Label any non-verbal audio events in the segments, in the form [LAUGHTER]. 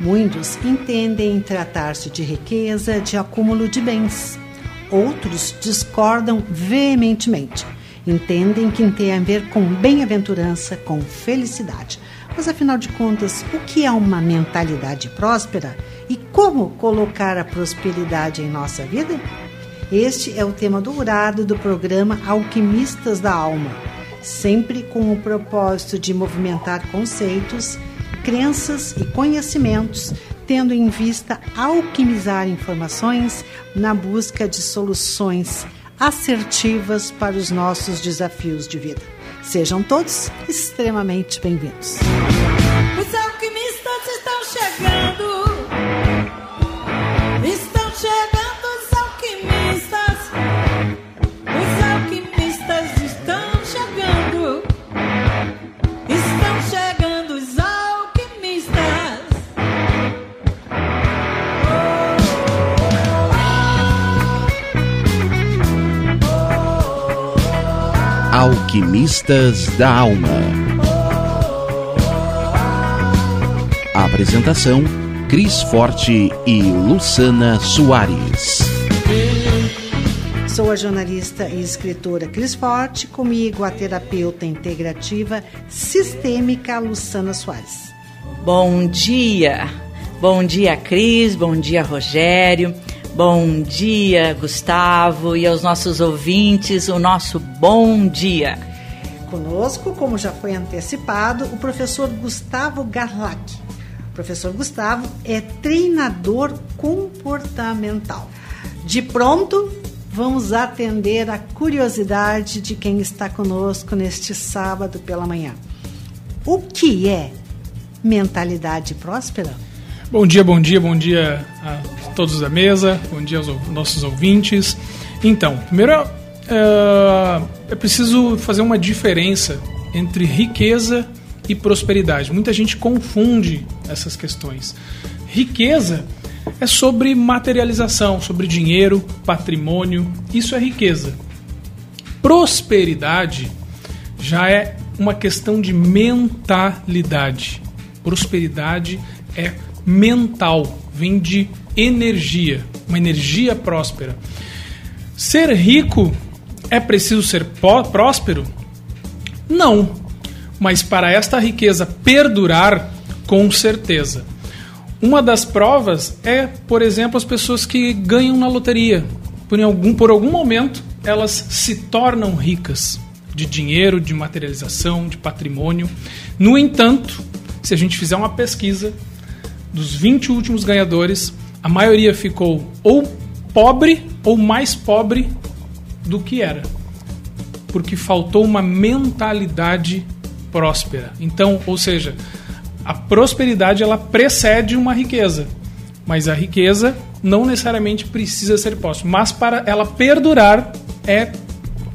Muitos entendem tratar-se de riqueza, de acúmulo de bens. Outros discordam veementemente. Entendem que tem a ver com bem-aventurança, com felicidade. Mas afinal de contas, o que é uma mentalidade próspera e como colocar a prosperidade em nossa vida? Este é o tema dourado do programa Alquimistas da Alma, sempre com o propósito de movimentar conceitos crenças e conhecimentos, tendo em vista alquimizar informações na busca de soluções assertivas para os nossos desafios de vida. Sejam todos extremamente bem-vindos. Alquimistas da Alma. Apresentação: Cris Forte e Luciana Soares. Sou a jornalista e escritora Cris Forte, comigo a terapeuta integrativa sistêmica Luciana Soares. Bom dia! Bom dia, Cris, bom dia, Rogério. Bom dia, Gustavo, e aos nossos ouvintes, o nosso bom dia. Conosco, como já foi antecipado, o professor Gustavo Garlac. O professor Gustavo é treinador comportamental. De pronto, vamos atender a curiosidade de quem está conosco neste sábado pela manhã. O que é mentalidade próspera? Bom dia, bom dia, bom dia a todos da mesa, bom dia aos nossos ouvintes. Então, primeiro é, é preciso fazer uma diferença entre riqueza e prosperidade. Muita gente confunde essas questões. Riqueza é sobre materialização, sobre dinheiro, patrimônio, isso é riqueza. Prosperidade já é uma questão de mentalidade. Prosperidade é mental, vem de energia, uma energia próspera. Ser rico é preciso ser próspero? Não, mas para esta riqueza perdurar, com certeza. Uma das provas é, por exemplo, as pessoas que ganham na loteria. Por algum, por algum momento, elas se tornam ricas de dinheiro, de materialização, de patrimônio. No entanto, se a gente fizer uma pesquisa, dos 20 últimos ganhadores, a maioria ficou ou pobre ou mais pobre do que era. Porque faltou uma mentalidade próspera. Então, ou seja, a prosperidade ela precede uma riqueza, mas a riqueza não necessariamente precisa ser próspera, mas para ela perdurar é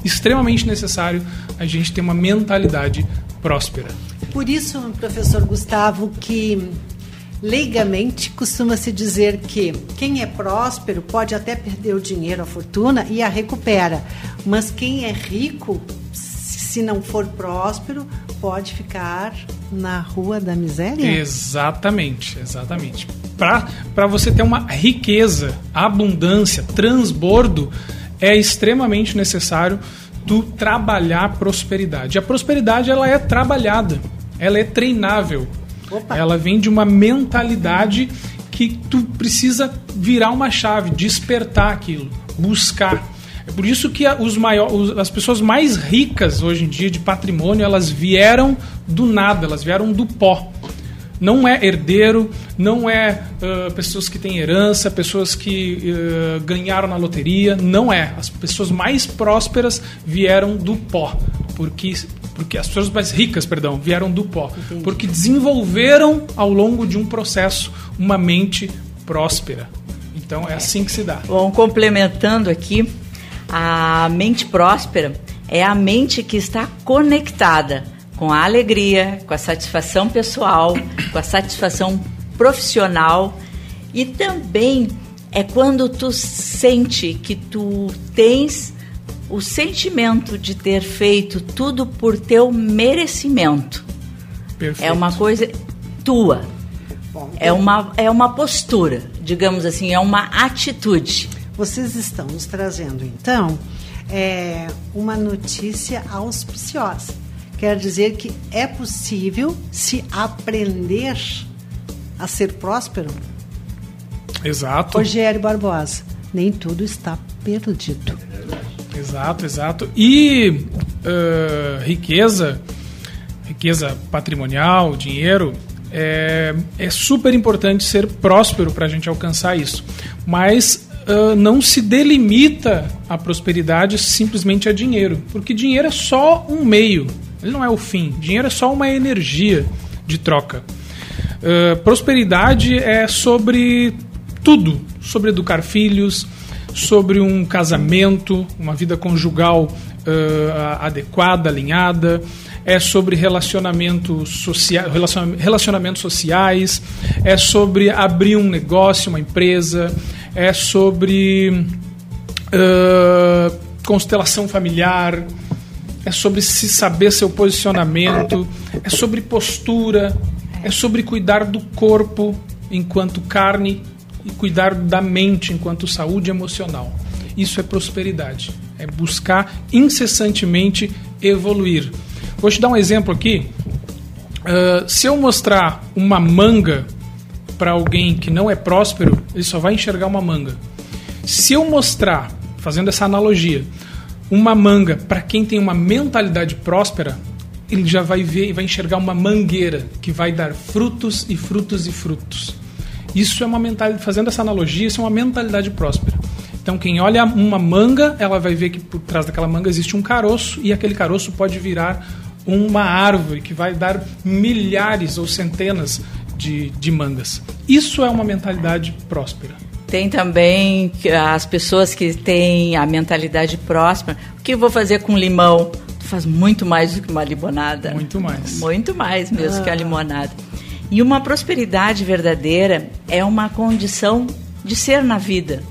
extremamente necessário a gente ter uma mentalidade próspera. Por isso, professor Gustavo, que Leigamente, costuma-se dizer que quem é próspero pode até perder o dinheiro, a fortuna e a recupera, mas quem é rico, se não for próspero, pode ficar na rua da miséria? Exatamente, exatamente. Para você ter uma riqueza, abundância, transbordo, é extremamente necessário tu trabalhar prosperidade. A prosperidade ela é trabalhada, ela é treinável. Opa. Ela vem de uma mentalidade que tu precisa virar uma chave, despertar aquilo, buscar. É por isso que os maiores, as pessoas mais ricas hoje em dia de patrimônio, elas vieram do nada, elas vieram do pó. Não é herdeiro, não é uh, pessoas que têm herança, pessoas que uh, ganharam na loteria, não é. As pessoas mais prósperas vieram do pó, porque porque as pessoas mais ricas, perdão, vieram do pó, Entendi. porque desenvolveram ao longo de um processo uma mente próspera. Então é assim que se dá. Bom, complementando aqui, a mente próspera é a mente que está conectada com a alegria, com a satisfação pessoal, com a satisfação profissional e também é quando tu sente que tu tens o sentimento de ter feito tudo por teu merecimento. Perfeito. É uma coisa tua. Bom, É uma, é uma postura, digamos assim, é uma atitude. Vocês estão nos trazendo, então, é, uma notícia auspiciosa. Quer dizer que é possível se aprender a ser próspero? Exato. Rogério Barbosa, nem tudo está perdido. Exato, exato. E ah, riqueza, riqueza patrimonial, dinheiro, é, é super importante ser próspero para a gente alcançar isso. Mas ah, não se delimita a prosperidade simplesmente a dinheiro, porque dinheiro é só um meio, ele não é o fim. Dinheiro é só uma energia de troca. Uh, prosperidade é sobre tudo, sobre educar filhos, sobre um casamento, uma vida conjugal uh, adequada, alinhada, é sobre relacionamento socia relaciona relacionamentos sociais, é sobre abrir um negócio, uma empresa, é sobre uh, constelação familiar, é sobre se saber seu posicionamento, é sobre postura, é sobre cuidar do corpo enquanto carne e cuidar da mente enquanto saúde emocional. Isso é prosperidade. É buscar incessantemente evoluir. Vou te dar um exemplo aqui. Uh, se eu mostrar uma manga para alguém que não é próspero, ele só vai enxergar uma manga. Se eu mostrar, fazendo essa analogia, uma manga para quem tem uma mentalidade próspera, ele já vai ver e vai enxergar uma mangueira que vai dar frutos e frutos e frutos. Isso é uma mentalidade, fazendo essa analogia, isso é uma mentalidade próspera. Então, quem olha uma manga, ela vai ver que por trás daquela manga existe um caroço e aquele caroço pode virar uma árvore que vai dar milhares ou centenas de, de mangas. Isso é uma mentalidade próspera. Tem também as pessoas que têm a mentalidade próspera. O que eu vou fazer com limão? Tu faz muito mais do que uma limonada. Muito mais. Muito mais mesmo que a limonada. E uma prosperidade verdadeira é uma condição de ser na vida.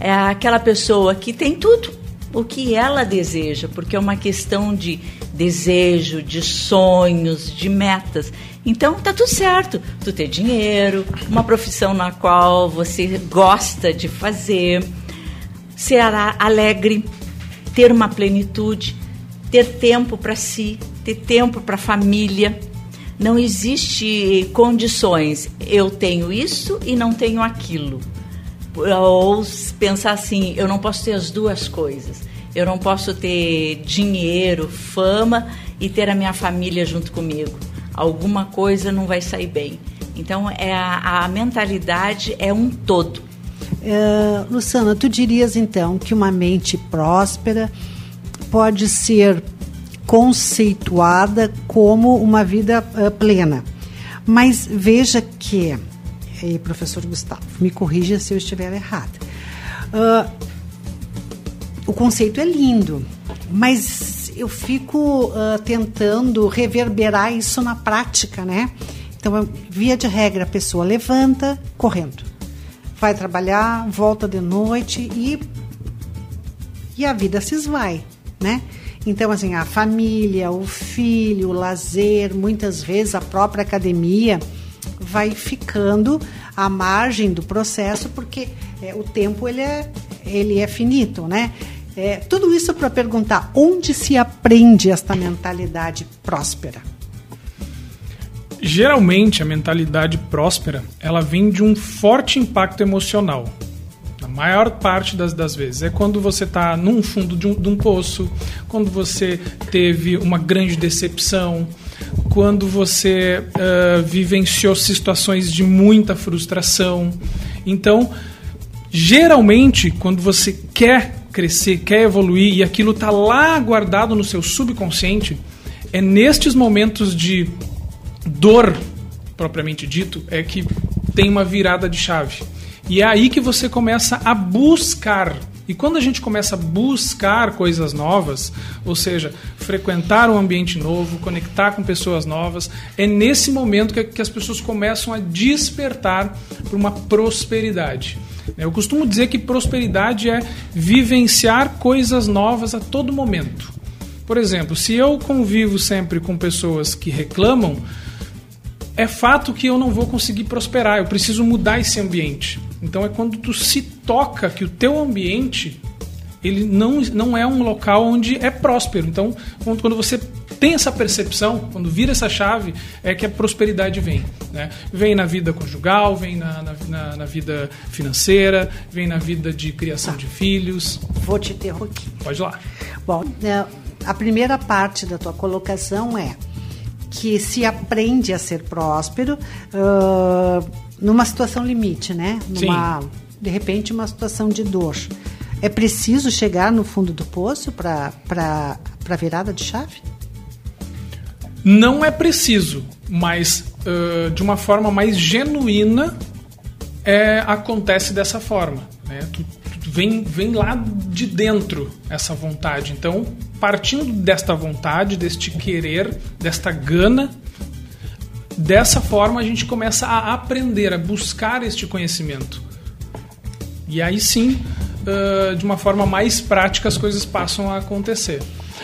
É aquela pessoa que tem tudo o que ela deseja, porque é uma questão de desejo, de sonhos, de metas. Então tá tudo certo. Tu ter dinheiro, uma profissão na qual você gosta de fazer, ser alegre, ter uma plenitude, ter tempo para si, ter tempo para a família. Não existe condições. Eu tenho isso e não tenho aquilo. Ou pensar assim, eu não posso ter as duas coisas. Eu não posso ter dinheiro, fama e ter a minha família junto comigo. Alguma coisa não vai sair bem. Então, é a, a mentalidade é um todo. É, Luciana, tu dirias então que uma mente próspera pode ser conceituada como uma vida uh, plena. Mas veja que, e professor Gustavo, me corrija se eu estiver errada. Uh, o conceito é lindo, mas eu fico uh, tentando reverberar isso na prática, né? Então, via de regra, a pessoa levanta correndo, vai trabalhar, volta de noite e, e a vida se esvai, né? Então, assim, a família, o filho, o lazer, muitas vezes a própria academia vai ficando à margem do processo, porque é, o tempo ele é, ele é finito, né? É, tudo isso para perguntar onde se aprende esta mentalidade próspera. Geralmente, a mentalidade próspera ela vem de um forte impacto emocional. Maior parte das, das vezes é quando você está num fundo de um, de um poço, quando você teve uma grande decepção, quando você uh, vivenciou situações de muita frustração. Então, geralmente, quando você quer crescer, quer evoluir e aquilo está lá guardado no seu subconsciente, é nestes momentos de dor, propriamente dito, é que tem uma virada de chave. E é aí que você começa a buscar. E quando a gente começa a buscar coisas novas, ou seja, frequentar um ambiente novo, conectar com pessoas novas, é nesse momento que, que as pessoas começam a despertar para uma prosperidade. Eu costumo dizer que prosperidade é vivenciar coisas novas a todo momento. Por exemplo, se eu convivo sempre com pessoas que reclamam, é fato que eu não vou conseguir prosperar, eu preciso mudar esse ambiente. Então é quando tu se toca que o teu ambiente ele não, não é um local onde é próspero. Então, quando você tem essa percepção, quando vira essa chave, é que a prosperidade vem. Né? Vem na vida conjugal, vem na, na, na vida financeira, vem na vida de criação de filhos. Vou te interromper. Pode lá. Bom, é, a primeira parte da tua colocação é que se aprende a ser próspero uh, numa situação limite, né? Numa, Sim. De repente, uma situação de dor. É preciso chegar no fundo do poço para virada de chave? Não é preciso, mas uh, de uma forma mais genuína é, acontece dessa forma. Né? Tu, tu vem, vem lá de dentro essa vontade. Então, partindo desta vontade, deste querer, desta gana, dessa forma a gente começa a aprender, a buscar este conhecimento. E aí sim, de uma forma mais prática, as coisas passam a acontecer.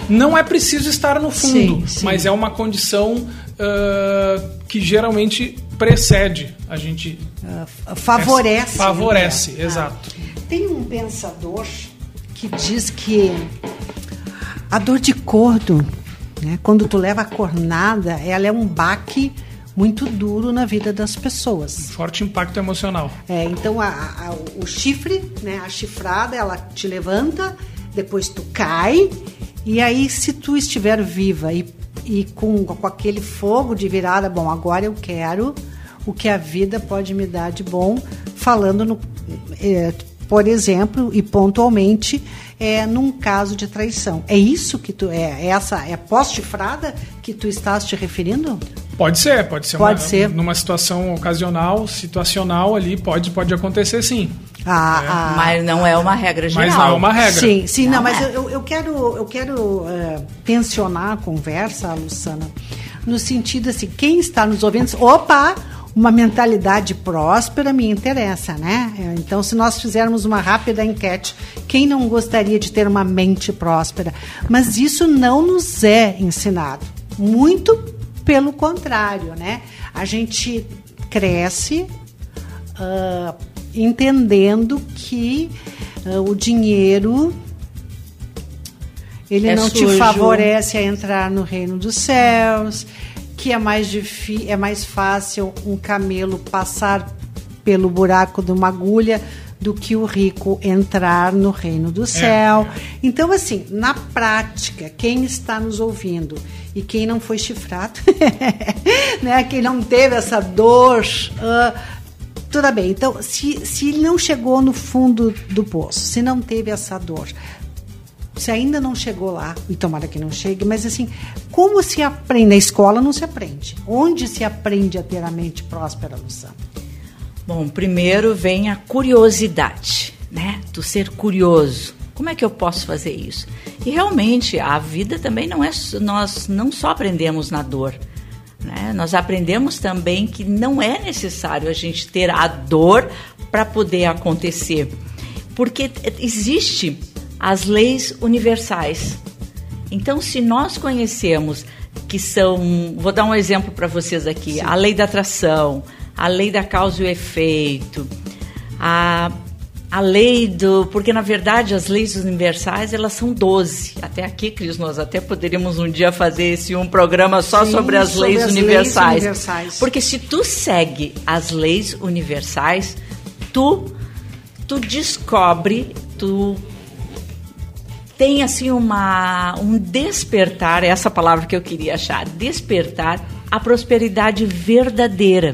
Não é preciso estar no fundo, sim, sim. mas é uma condição que geralmente precede a gente. Uh, favorece. favorece, né? exato. Tem um pensador que diz que a dor de cordo, né, quando tu leva a cornada, ela é um baque muito duro na vida das pessoas. Um forte impacto emocional. É, então a, a, o chifre, né, a chifrada, ela te levanta, depois tu cai, e aí se tu estiver viva e, e com, com aquele fogo de virada, bom, agora eu quero o que a vida pode me dar de bom, falando no, é, por exemplo, e pontualmente, é, num caso de traição. É isso que tu é, é essa é pós-chifrada que tu estás te referindo? Pode ser, pode ser. Pode uma, ser. Numa situação ocasional, situacional ali, pode, pode acontecer sim. Ah, é. ah, mas não é uma regra geral. Mas não é uma regra. Sim, sim, não, não mas é. eu, eu quero, eu quero uh, tensionar a conversa, Luciana, no sentido assim, quem está nos ouvindo, opa, uma mentalidade próspera me interessa, né? Então, se nós fizermos uma rápida enquete, quem não gostaria de ter uma mente próspera? Mas isso não nos é ensinado. Muito pelo contrário, né? A gente cresce uh, entendendo que uh, o dinheiro ele é não sujo. te favorece a entrar no reino dos céus que é mais, é mais fácil um camelo passar pelo buraco de uma agulha do que o rico entrar no reino do é. céu. É. Então, assim, na prática, quem está nos ouvindo e quem não foi chifrado, [LAUGHS] né, quem não teve essa dor, uh, tudo bem. Então, se, se ele não chegou no fundo do poço, se não teve essa dor, se ainda não chegou lá, e tomara que não chegue, mas assim, como se aprende? Na escola não se aprende. Onde se aprende a ter a mente próspera, Luciana? Bom, primeiro vem a curiosidade, né? Do ser curioso. Como é que eu posso fazer isso? E realmente a vida também não é. Nós não só aprendemos na dor. Né? Nós aprendemos também que não é necessário a gente ter a dor para poder acontecer. Porque existe as leis universais. Então, se nós conhecemos que são, vou dar um exemplo para vocês aqui, Sim. a lei da atração, a lei da causa e o efeito, a, a lei do, porque na verdade as leis universais elas são 12. Até aqui, Cris, nós até poderíamos um dia fazer esse um programa só Sim, sobre as, sobre leis, as universais. leis universais. Porque se tu segue as leis universais, tu tu descobre, tu tem assim uma um despertar, essa palavra que eu queria achar, despertar a prosperidade verdadeira.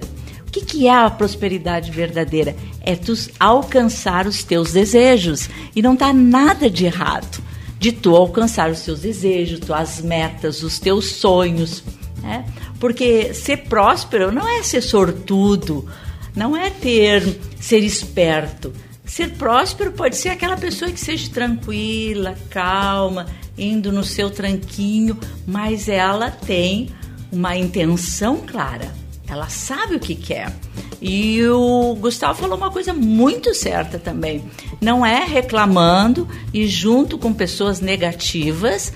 O que, que é a prosperidade verdadeira? É tu alcançar os teus desejos. E não está nada de errado de tu alcançar os teus desejos, tuas metas, os teus sonhos. Né? Porque ser próspero não é ser sortudo, não é ter ser esperto. Ser próspero pode ser aquela pessoa que seja tranquila, calma, indo no seu tranquinho, mas ela tem uma intenção clara. Ela sabe o que quer. E o Gustavo falou uma coisa muito certa também. Não é reclamando e junto com pessoas negativas,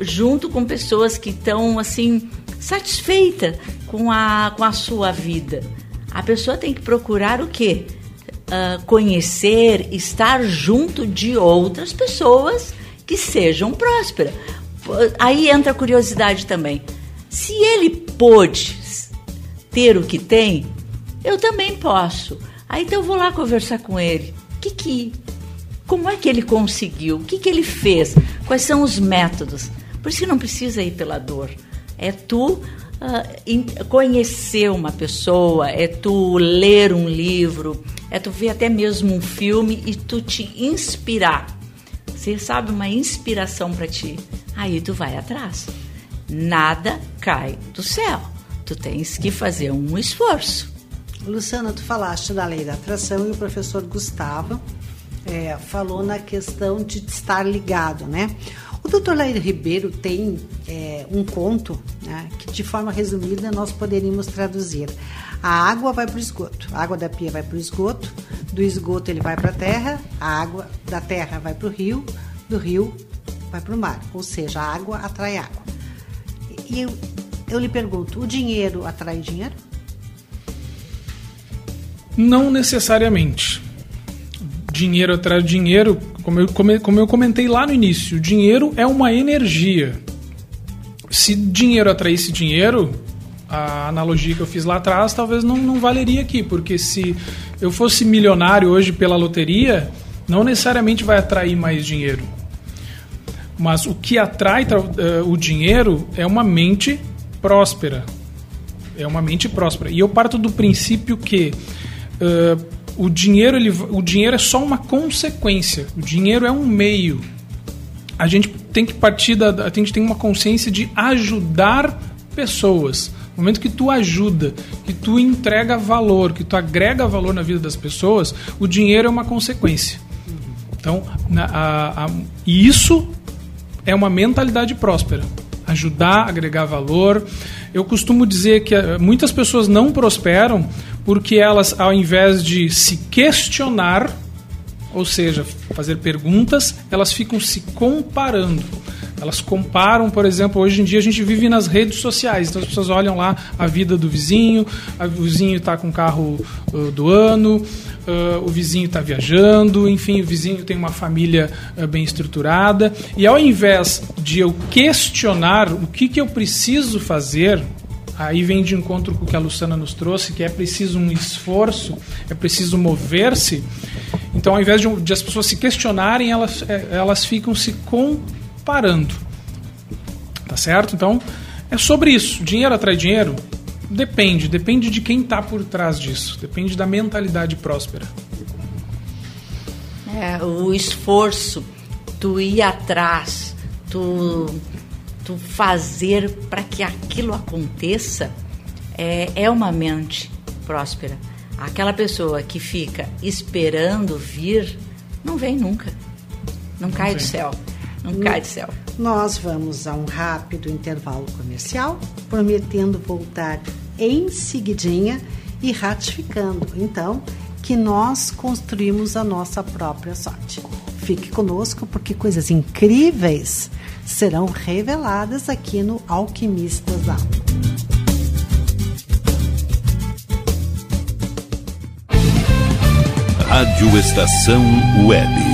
junto com pessoas que estão assim satisfeitas com a, com a sua vida. A pessoa tem que procurar o quê? Uh, conhecer, estar junto de outras pessoas que sejam prósperas. Aí entra a curiosidade também. Se ele pôde ter o que tem, eu também posso. Aí então eu vou lá conversar com ele. Que que como é que ele conseguiu? O que que ele fez? Quais são os métodos? Por isso que não precisa ir pela dor. É tu uh, conhecer uma pessoa, é tu ler um livro, é tu ver até mesmo um filme e tu te inspirar. Você sabe uma inspiração para ti. Aí tu vai atrás nada cai do céu. Tu tens que fazer um esforço. Luciana, tu falaste da lei da atração e o professor Gustavo é, falou na questão de estar ligado, né? O doutor Lair Ribeiro tem é, um conto né, que, de forma resumida, nós poderíamos traduzir. A água vai para o esgoto, a água da pia vai para o esgoto, do esgoto ele vai para a terra, a água da terra vai para o rio, do rio vai para o mar, ou seja, a água atrai água. E eu, lhe pergunto: o dinheiro atrai dinheiro? Não necessariamente. Dinheiro atrai dinheiro, como eu, como eu comentei lá no início, dinheiro é uma energia. Se dinheiro atraísse dinheiro, a analogia que eu fiz lá atrás talvez não, não valeria aqui, porque se eu fosse milionário hoje pela loteria, não necessariamente vai atrair mais dinheiro. Mas o que atrai uh, o dinheiro é uma mente próspera. É uma mente próspera. E eu parto do princípio que uh, o, dinheiro, ele, o dinheiro é só uma consequência. O dinheiro é um meio. A gente tem que partir da. A gente tem uma consciência de ajudar pessoas. No momento que tu ajuda, que tu entrega valor, que tu agrega valor na vida das pessoas, o dinheiro é uma consequência. Então, na, a, a, isso é uma mentalidade próspera. Ajudar, agregar valor. Eu costumo dizer que eh, muitas pessoas não prosperam porque elas, ao invés de se questionar, ou seja, fazer perguntas, elas ficam se comparando. Elas comparam, por exemplo, hoje em dia a gente vive nas redes sociais, então as pessoas olham lá a vida do vizinho, o vizinho está com o carro uh, do ano, uh, o vizinho está viajando, enfim, o vizinho tem uma família uh, bem estruturada. E ao invés de eu questionar o que, que eu preciso fazer, aí vem de encontro com o que a Luciana nos trouxe, que é preciso um esforço, é preciso mover-se. Então, ao invés de, de, as pessoas se questionarem, elas, é, elas ficam se comparando. Tá certo? Então, é sobre isso. Dinheiro atrai dinheiro? Depende, depende de quem está por trás disso, depende da mentalidade próspera. É, o esforço, tu ir atrás, tu, tu fazer para que aquilo aconteça, é, é uma mente próspera. Aquela pessoa que fica esperando vir, não vem nunca. Não, não cai vem. do céu. Não, não cai do céu. Nós vamos a um rápido intervalo comercial, prometendo voltar em seguidinha e ratificando, então, que nós construímos a nossa própria sorte. Fique conosco porque coisas incríveis serão reveladas aqui no Alquimistas da Rádio Estação Web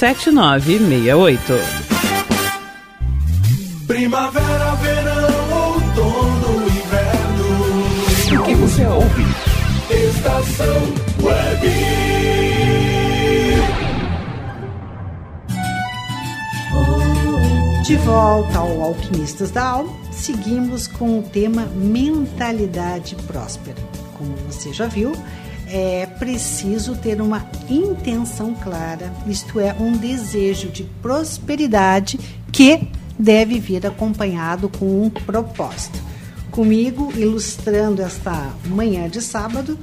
7968. Primavera, verão, outono, inverno. O que você ouve? Estação Web. De volta ao Alquimistas da Alma, seguimos com o tema Mentalidade Próspera. Como você já viu, é preciso ter uma intenção clara, isto é, um desejo de prosperidade que deve vir acompanhado com um propósito. Comigo, ilustrando esta manhã de sábado,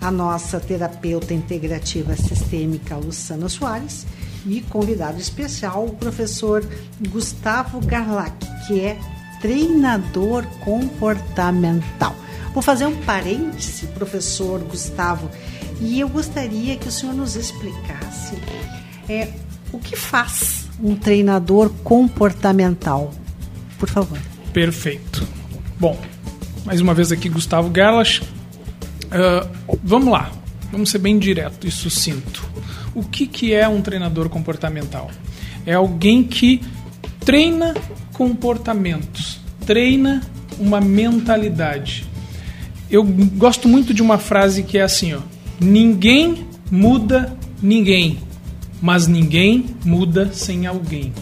a nossa terapeuta integrativa sistêmica Luciana Soares e convidado especial, o professor Gustavo Garlac, que é treinador comportamental. Vou fazer um parêntese, professor Gustavo, e eu gostaria que o senhor nos explicasse é, o que faz um treinador comportamental. Por favor. Perfeito. Bom, mais uma vez aqui Gustavo Gerlach. Uh, vamos lá, vamos ser bem direto e sucinto. O que, que é um treinador comportamental? É alguém que treina comportamentos, treina uma mentalidade. Eu gosto muito de uma frase que é assim, ó: ninguém muda ninguém, mas ninguém muda sem alguém.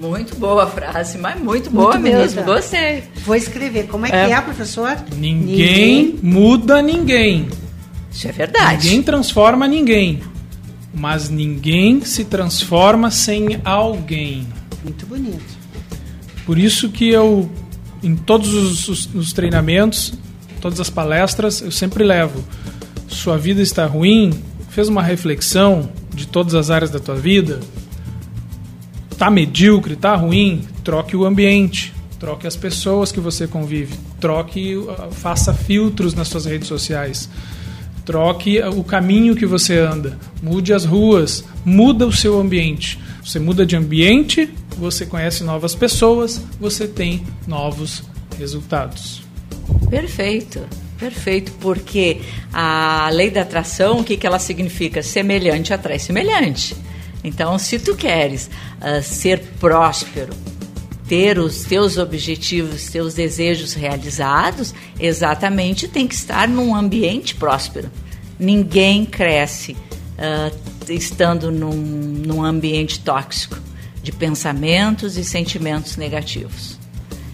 Muito boa a frase, mas muito boa Muito mesmo. bonita. Gostei. Vou escrever. Como é, É. que é, professor? Ninguém, muda ninguém. Isso é verdade. Ninguém transforma ninguém. Mas ninguém se transforma sem alguém. Muito bonito. Por isso que eu, em todos os, os- os treinamentos, todas as palestras, eu sempre levo. Sua vida está ruim? Fez uma reflexão de todas as áreas da tua vida? Tá medíocre, tá ruim? Troque o ambiente, troque as pessoas que você convive, troque, uh, faça filtros nas suas redes sociais. Troque o caminho que você anda, mude as ruas, muda o seu ambiente. Você muda de ambiente, você conhece novas pessoas, você tem novos resultados. Perfeito. Perfeito, porque a lei da atração, o que, que ela significa? Semelhante atrai semelhante. Então, se tu queres uh, ser próspero, ter os teus objetivos, teus desejos realizados, exatamente tem que estar num ambiente próspero. Ninguém cresce uh, estando num, num ambiente tóxico de pensamentos e sentimentos negativos.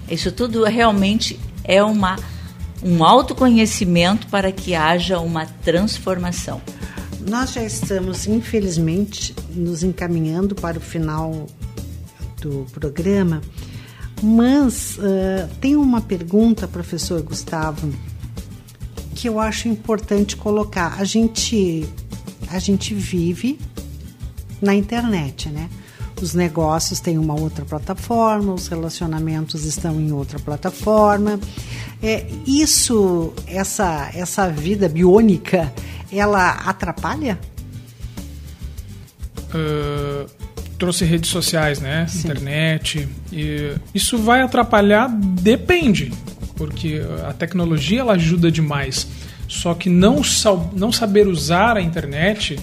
Isso tudo realmente é uma, um autoconhecimento para que haja uma transformação. Nós já estamos, infelizmente, nos encaminhando para o final do programa, mas uh, tem uma pergunta, professor Gustavo, que eu acho importante colocar. A gente, a gente vive na internet, né? Os negócios têm uma outra plataforma, os relacionamentos estão em outra plataforma. É, isso, essa, essa vida biônica, ela atrapalha? Uh, trouxe redes sociais, né? Sim. Internet. E isso vai atrapalhar? Depende, porque a tecnologia ela ajuda demais. Só que não, não saber usar a internet,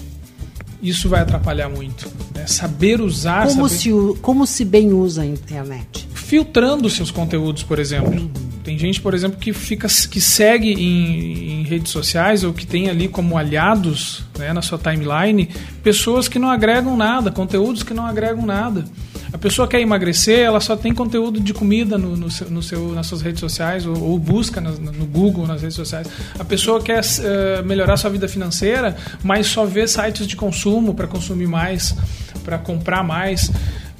isso vai atrapalhar muito. Né? Saber usar. Como, saber... Se, como se bem usa a internet? Filtrando seus conteúdos, por exemplo. Tem gente, por exemplo, que fica que segue em, em redes sociais ou que tem ali como aliados né, na sua timeline pessoas que não agregam nada, conteúdos que não agregam nada. A pessoa quer emagrecer, ela só tem conteúdo de comida no, no, seu, no seu, nas suas redes sociais ou, ou busca no, no, Google, nas redes sociais. A pessoa quer uh, melhorar sua vida financeira, mas só vê sites de consumo para consumir mais, para comprar mais.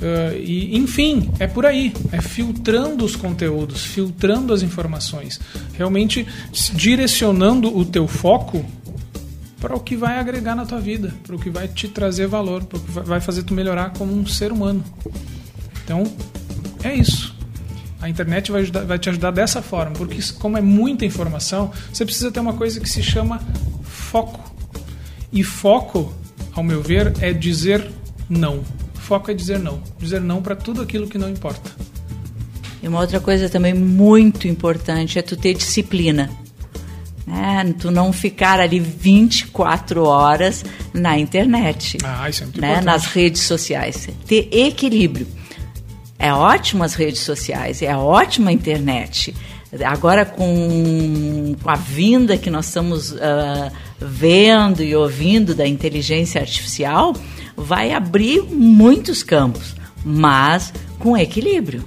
Uh, e, enfim, é por aí. É filtrando os conteúdos, filtrando as informações. Realmente direcionando o teu foco para o que vai agregar na tua vida, para o que vai te trazer valor, para o que vai fazer tu melhorar como um ser humano. Então, é isso. A internet vai, ajudar, vai te ajudar dessa forma, porque como é muita informação, você precisa ter uma coisa que se chama foco. E foco, ao meu ver, é dizer não. Foco é dizer não. Dizer não para tudo aquilo que não importa. E uma outra coisa também muito importante é tu ter disciplina. Né? Tu não ficar ali 24 horas na internet. Ah, isso é muito né? importante. Nas redes sociais. Ter equilíbrio. É ótimo as redes sociais, é ótima a internet. Agora, com, com a vinda que nós estamos uh, vendo e ouvindo da inteligência artificial, vai abrir muitos campos, mas com equilíbrio.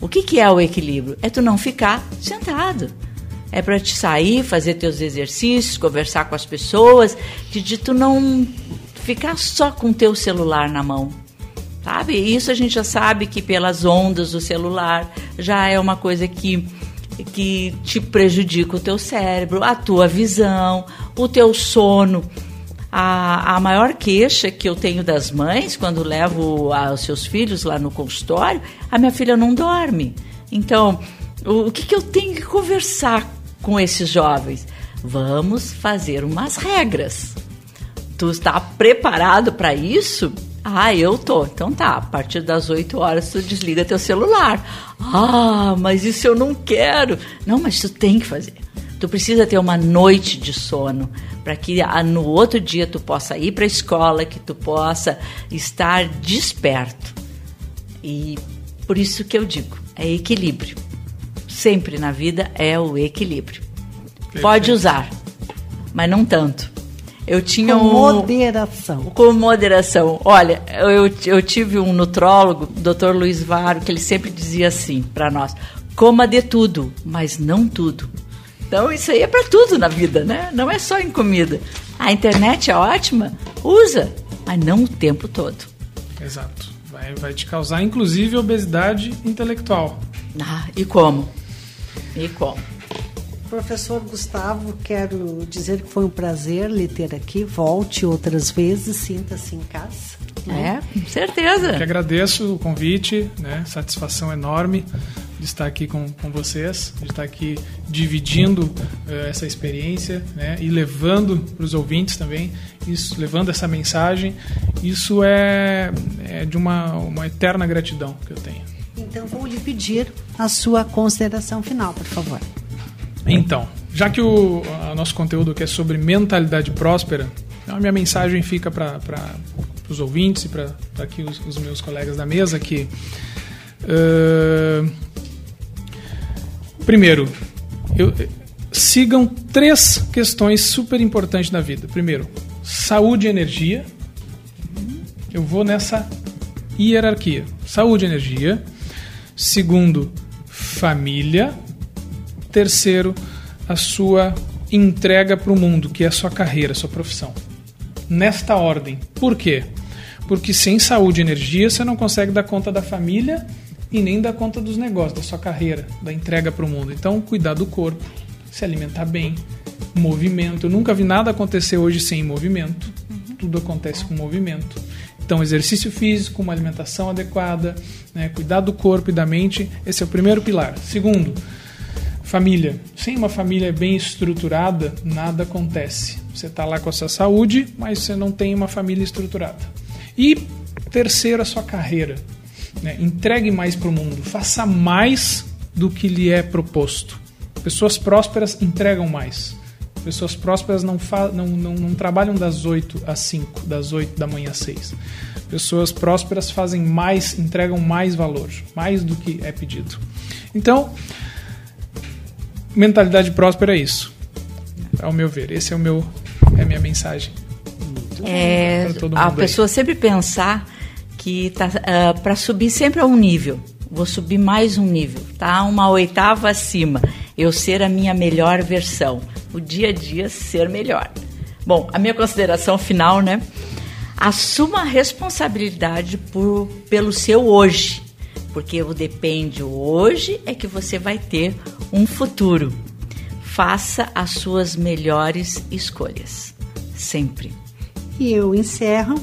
O que, que é o equilíbrio? É tu não ficar sentado é para te sair, fazer teus exercícios, conversar com as pessoas, de, de tu não ficar só com teu celular na mão. Sabe? Isso a gente já sabe que pelas ondas do celular já é uma coisa que que te prejudica o teu cérebro, a tua visão, o teu sono. A, a maior queixa que eu tenho das mães quando levo os seus filhos lá no consultório, a minha filha não dorme. Então, o, o que, que eu tenho que conversar com esses jovens? Vamos fazer umas regras. Tu está preparado para isso? Ah, eu tô. Então tá, a partir das 8 horas tu desliga teu celular. Ah, mas isso eu não quero. Não, mas tu tem que fazer. Tu precisa ter uma noite de sono para que no outro dia tu possa ir para a escola, que tu possa estar desperto. E por isso que eu digo, é equilíbrio sempre na vida é o equilíbrio. Perfeito. Pode usar, mas não tanto. Eu tinha com um, moderação. Com moderação. Olha, eu, eu tive um nutrólogo, Dr. Luiz Varo, que ele sempre dizia assim para nós: coma de tudo, mas não tudo. Então isso aí é para tudo na vida, né? Não é só em comida. A internet é ótima, usa, mas não o tempo todo. Exato. Vai, vai te causar, inclusive, obesidade intelectual. Ah, e como? E como? Professor Gustavo, quero dizer que foi um prazer lhe ter aqui. Volte outras vezes, sinta-se em casa. Né? É, com certeza. Eu que agradeço o convite, né? Satisfação enorme de estar aqui com, com vocês, de estar aqui dividindo uh, essa experiência, né? E levando para os ouvintes também, isso, levando essa mensagem. Isso é, é de uma, uma eterna gratidão que eu tenho. Então vou lhe pedir a sua consideração final, por favor. Então, já que o nosso conteúdo que é sobre mentalidade próspera, a minha mensagem fica para os ouvintes e para aqui os, os, meus colegas da mesa que uh, primeiro eu, sigam três questões super importantes na vida. Primeiro, saúde e energia. Eu vou nessa hierarquia. Saúde e energia. Segundo, família. Terceiro, a sua entrega para o mundo, que é a sua carreira, a sua profissão. Nesta ordem. Por quê? Porque sem saúde e energia você não consegue dar conta da família e nem dar conta dos negócios, da sua carreira, da entrega para o mundo. Então, cuidar do corpo, se alimentar bem, movimento. Eu nunca vi nada acontecer hoje sem movimento. Uhum. Tudo acontece com movimento. Então, exercício físico, uma alimentação adequada, né, cuidar do corpo e da mente, esse é o primeiro pilar. Segundo, família. Sem uma família bem estruturada, nada acontece. Você está lá com a sua saúde, mas você não tem uma família estruturada. E terceiro, a sua carreira. Né? Entregue mais para o mundo, faça mais do que lhe é proposto. Pessoas prósperas entregam mais. Pessoas prósperas não, não, não, não trabalham das 8 às 5, das 8 da manhã às 6. Pessoas prósperas fazem mais, entregam mais valor, mais do que é pedido. Então, mentalidade próspera é isso. Ao meu ver, esse é o meu é a minha mensagem. É, a pessoa aí. sempre pensar que tá uh, ah, para subir sempre a um nível. Vou subir mais um nível, tá? Uma oitava acima eu ser a minha melhor versão, o dia a dia ser melhor. Bom, a minha consideração final, né? Assuma a responsabilidade por, pelo seu hoje, porque o depende hoje é que você vai ter um futuro. Faça as suas melhores escolhas, sempre. E eu encerro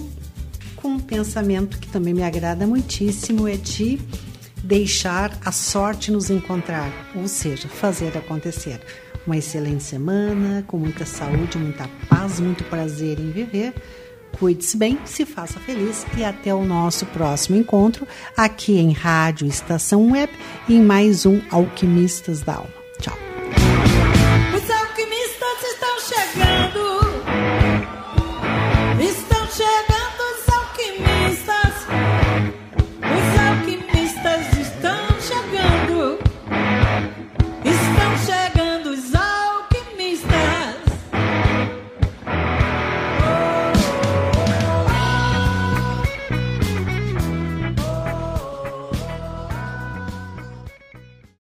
com um pensamento que também me agrada muitíssimo, é de deixar a sorte nos encontrar, ou seja, fazer acontecer. Uma excelente semana, com muita saúde, muita paz, muito prazer em viver. Cuide-se bem, se faça feliz e até o nosso próximo encontro aqui em Rádio Estação Web em mais um Alquimistas da Alma.